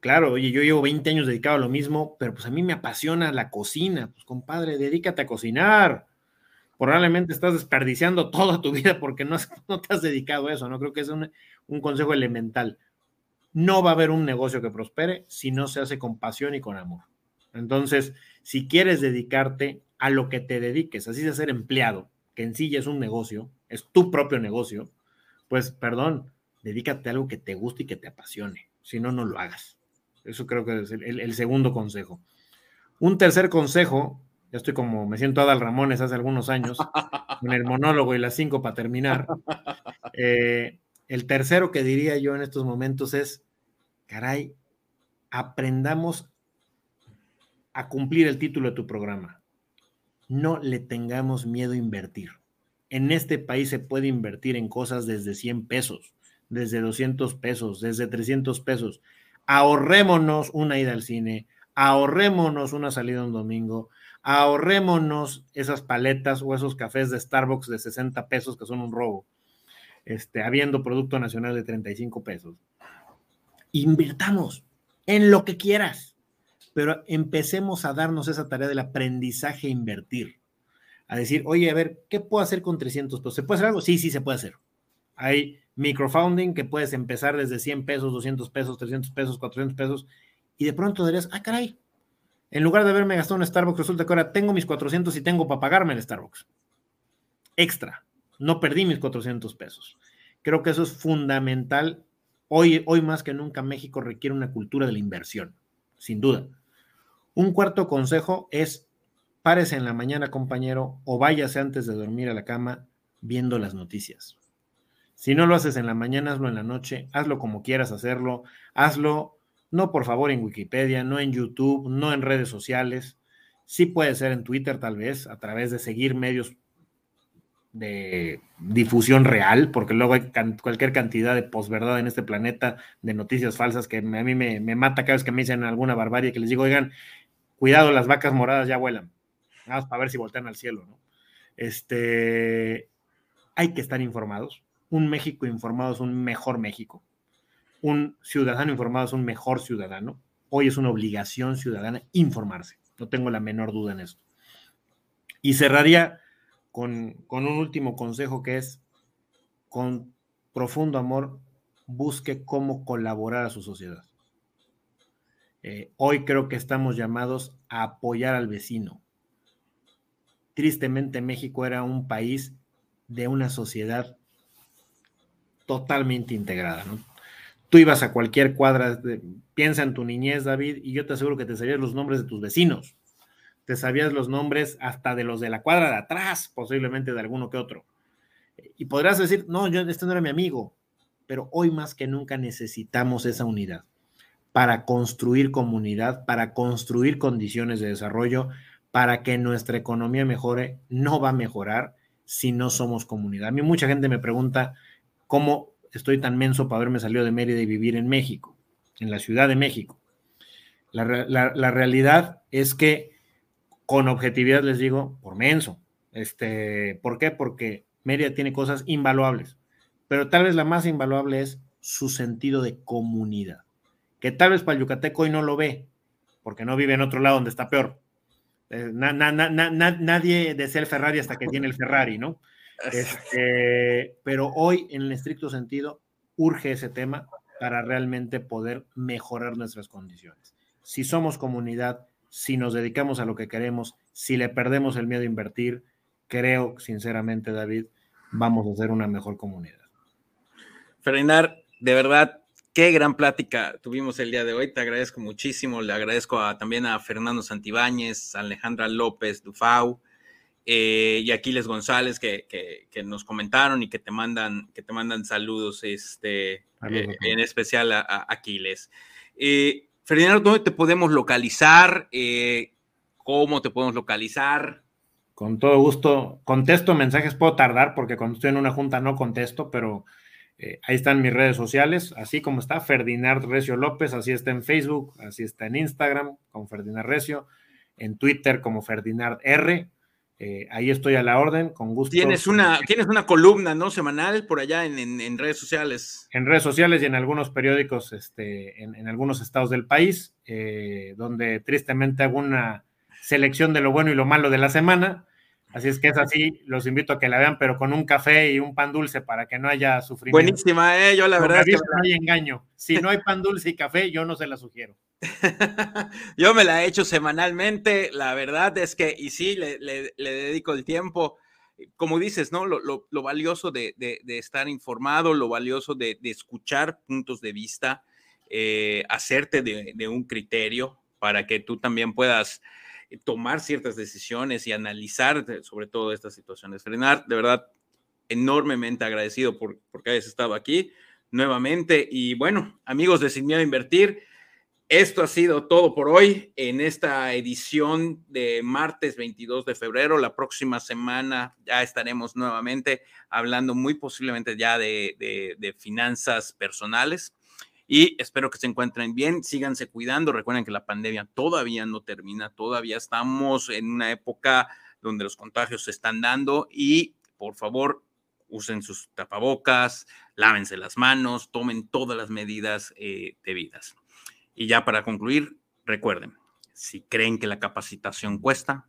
Claro, oye, yo llevo 20 años dedicado a lo mismo, pero pues a mí me apasiona la cocina. Pues compadre, dedícate a cocinar. Probablemente estás desperdiciando toda tu vida porque no, no te has dedicado a eso, ¿no? Creo que es un, un consejo elemental. No va a haber un negocio que prospere si no se hace con pasión y con amor. Entonces, si quieres dedicarte a lo que te dediques, así de ser empleado, que en sí ya es un negocio, es tu propio negocio, pues perdón, dedícate a algo que te guste y que te apasione, si no, no lo hagas. Eso creo que es el, segundo consejo. Un tercer consejo, ya estoy como, me siento Adal Ramones hace algunos años, con el monólogo y las cinco para terminar. Eh, el tercero que diría yo en estos momentos es, caray, aprendamos a cumplir el título de tu programa. No le tengamos miedo a invertir. En este país se puede invertir en cosas desde 100 pesos, desde 200 pesos, desde 300 pesos. Ahorrémonos una ida al cine, ahorrémonos una salida un domingo, ahorrémonos esas paletas o esos cafés de Starbucks de 60 pesos que son un robo, este, habiendo producto nacional de 35 pesos. Invirtamos en lo que quieras pero empecemos a darnos esa tarea del aprendizaje e invertir. A decir, oye, a ver, ¿qué puedo hacer con 300 pesos? ¿Se puede hacer algo? Sí, sí, se puede hacer. Hay microfounding que puedes empezar desde 100 pesos, 200 pesos, 300 pesos, 400 pesos, y de pronto dirías, ah, caray, en lugar de haberme gastado un Starbucks, resulta que ahora tengo mis 400 y tengo para pagarme el Starbucks. Extra. No perdí mis 400 pesos. Creo que eso es fundamental. Hoy, hoy más que nunca México requiere una cultura de la inversión, sin duda. Un cuarto consejo es párese en la mañana, compañero, o váyase antes de dormir a la cama viendo las noticias. Si no lo haces en la mañana, hazlo en la noche, hazlo como quieras hacerlo, hazlo, no por favor en Wikipedia, no en YouTube, no en redes sociales, sí puede ser en Twitter tal vez, a través de seguir medios de difusión real, porque luego hay cualquier cantidad de posverdad en este planeta de noticias falsas que a mí me, me, mata cada vez que me dicen alguna barbarie que les digo, oigan, cuidado, las vacas moradas ya vuelan. Nada más para ver si voltean al cielo, ¿no? Este, hay que estar informados. Un México informado es un mejor México. Un ciudadano informado es un mejor ciudadano. Hoy es una obligación ciudadana informarse. No tengo la menor duda en eso. Y cerraría con un último consejo que es, con profundo amor, busque cómo colaborar a su sociedad. Eh, hoy creo que estamos llamados a apoyar al vecino. tristemente México era un país de una sociedad totalmente integrada. Tú ibas a cualquier cuadra, piensa en tu niñez, David, y yo te aseguro que te sabías los nombres de tus vecinos, te sabías los nombres hasta de los de la cuadra de atrás, posiblemente de alguno que otro. Y podrás decir, no, yo, este no era mi amigo, pero hoy más que nunca necesitamos esa unidad para construir comunidad, para construir condiciones de desarrollo, para que nuestra economía mejore. No va a mejorar si no somos comunidad. A mí mucha gente me pregunta cómo estoy tan menso para haberme salido de Mérida y vivir en México, en la Ciudad de México. La, realidad es que con objetividad les digo, por menso. Este, ¿Por qué? Porque Mérida tiene cosas invaluables, pero tal vez la más invaluable es su sentido de comunidad que tal vez para el yucateco hoy no lo ve, porque no vive en otro lado donde está peor. Eh, nadie desea el Ferrari hasta que tiene el Ferrari, ¿no? Este, pero hoy, en el estricto sentido, urge ese tema para realmente poder mejorar nuestras condiciones. Si somos comunidad, si nos dedicamos a lo que queremos, si le perdemos el miedo a invertir, creo, sinceramente, David, vamos a ser una mejor comunidad. Frenar, de verdad, Qué gran plática tuvimos el día de hoy. Te agradezco muchísimo. Le agradezco también a Fernando Santibáñez, a Alejandra López Dufau eh, y Aquiles González que, nos comentaron y que te mandan, que te mandan saludos, este, eh, en especial a, Aquiles. Eh, Ferdinando, ¿dónde te podemos localizar? ¿Cómo te podemos localizar? Con todo gusto. Contesto mensajes, puedo tardar porque cuando estoy en una junta no contesto, pero eh, ahí están mis redes sociales, así como está Ferdinand Recio López, así está en Facebook, así está en Instagram con Ferdinand Recio, en Twitter como Ferdinand R. Eh, ahí estoy a la orden, con gusto. Tienes una, tienes una columna, ¿no? Semanal por allá en, redes sociales. En redes sociales y en algunos periódicos, este, en, algunos estados del país, eh, donde tristemente hago una selección de lo bueno y lo malo de la semana. Así es que es así, los invito a que la vean, pero con un café y un pan dulce para que no haya sufrimiento. Buenísima, ¿eh? Yo la verdad es que... No hay engaño. Si no hay pan dulce y café, yo no se la sugiero. yo me la he hecho semanalmente, la verdad es que, y sí, le, dedico el tiempo. Como dices, ¿no? Lo, valioso de, estar informado, lo valioso de, escuchar puntos de vista, eh, hacerte de un criterio para que tú también puedas tomar ciertas decisiones y analizar sobre todo estas situaciones. Frenar, de verdad, enormemente agradecido por, que hayas estado aquí nuevamente. Y bueno, amigos de Miedo a Invertir, esto ha sido todo por hoy en esta edición de martes 22 de febrero. La próxima semana ya estaremos nuevamente hablando muy posiblemente ya de finanzas personales y espero que se encuentren bien, síganse cuidando, recuerden que la pandemia todavía no termina, todavía estamos en una época donde los contagios se están dando y por favor usen sus tapabocas, lávense las manos, tomen todas las medidas eh, debidas. Y ya para concluir, recuerden, si creen que la capacitación cuesta,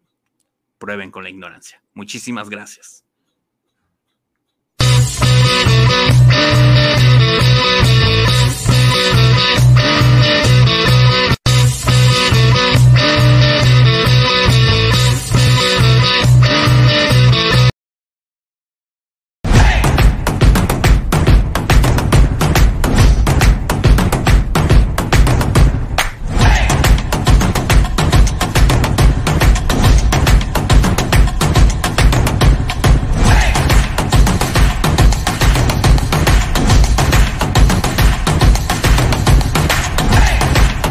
prueben con la ignorancia. Muchísimas gracias.